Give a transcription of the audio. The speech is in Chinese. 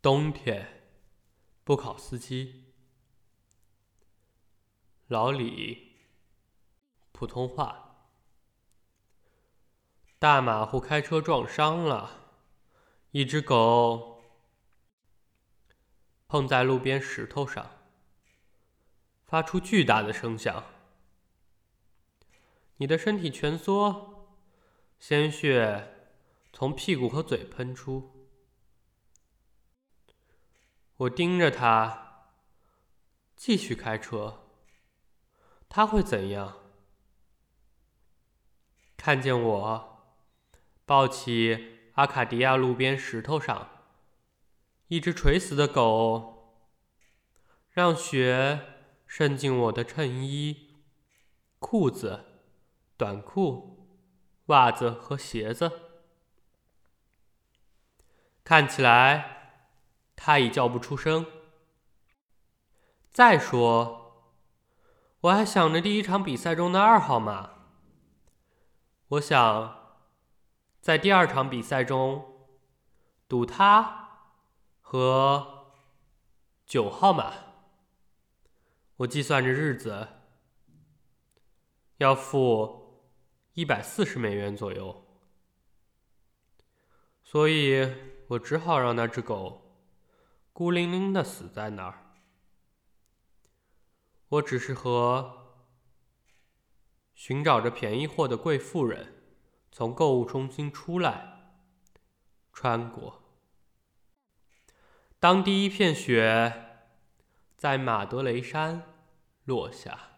冬天，不考司机。老李，普通话。大马虎开车撞伤了，一只狗碰在路边石头上，发出巨大的声响。你的身体蜷缩，鲜血从屁股和嘴喷出。我盯着他，继续开车。他会怎样？看见我抱起阿卡迪亚路边石头上一只垂死的狗，让血渗进我的衬衣、裤子、短裤、袜子和鞋子，看起来。他已叫不出声。再说，我还想着第一场比赛中的二号马。我想在第二场比赛中赌他和九号马。我计算着日子，要付一百四十美元左右，所以我只好让那只狗。孤零零的死在那儿。我只是和寻找着便宜货的贵妇人从购物中心出来，穿过。当第一片雪在马德雷山落下。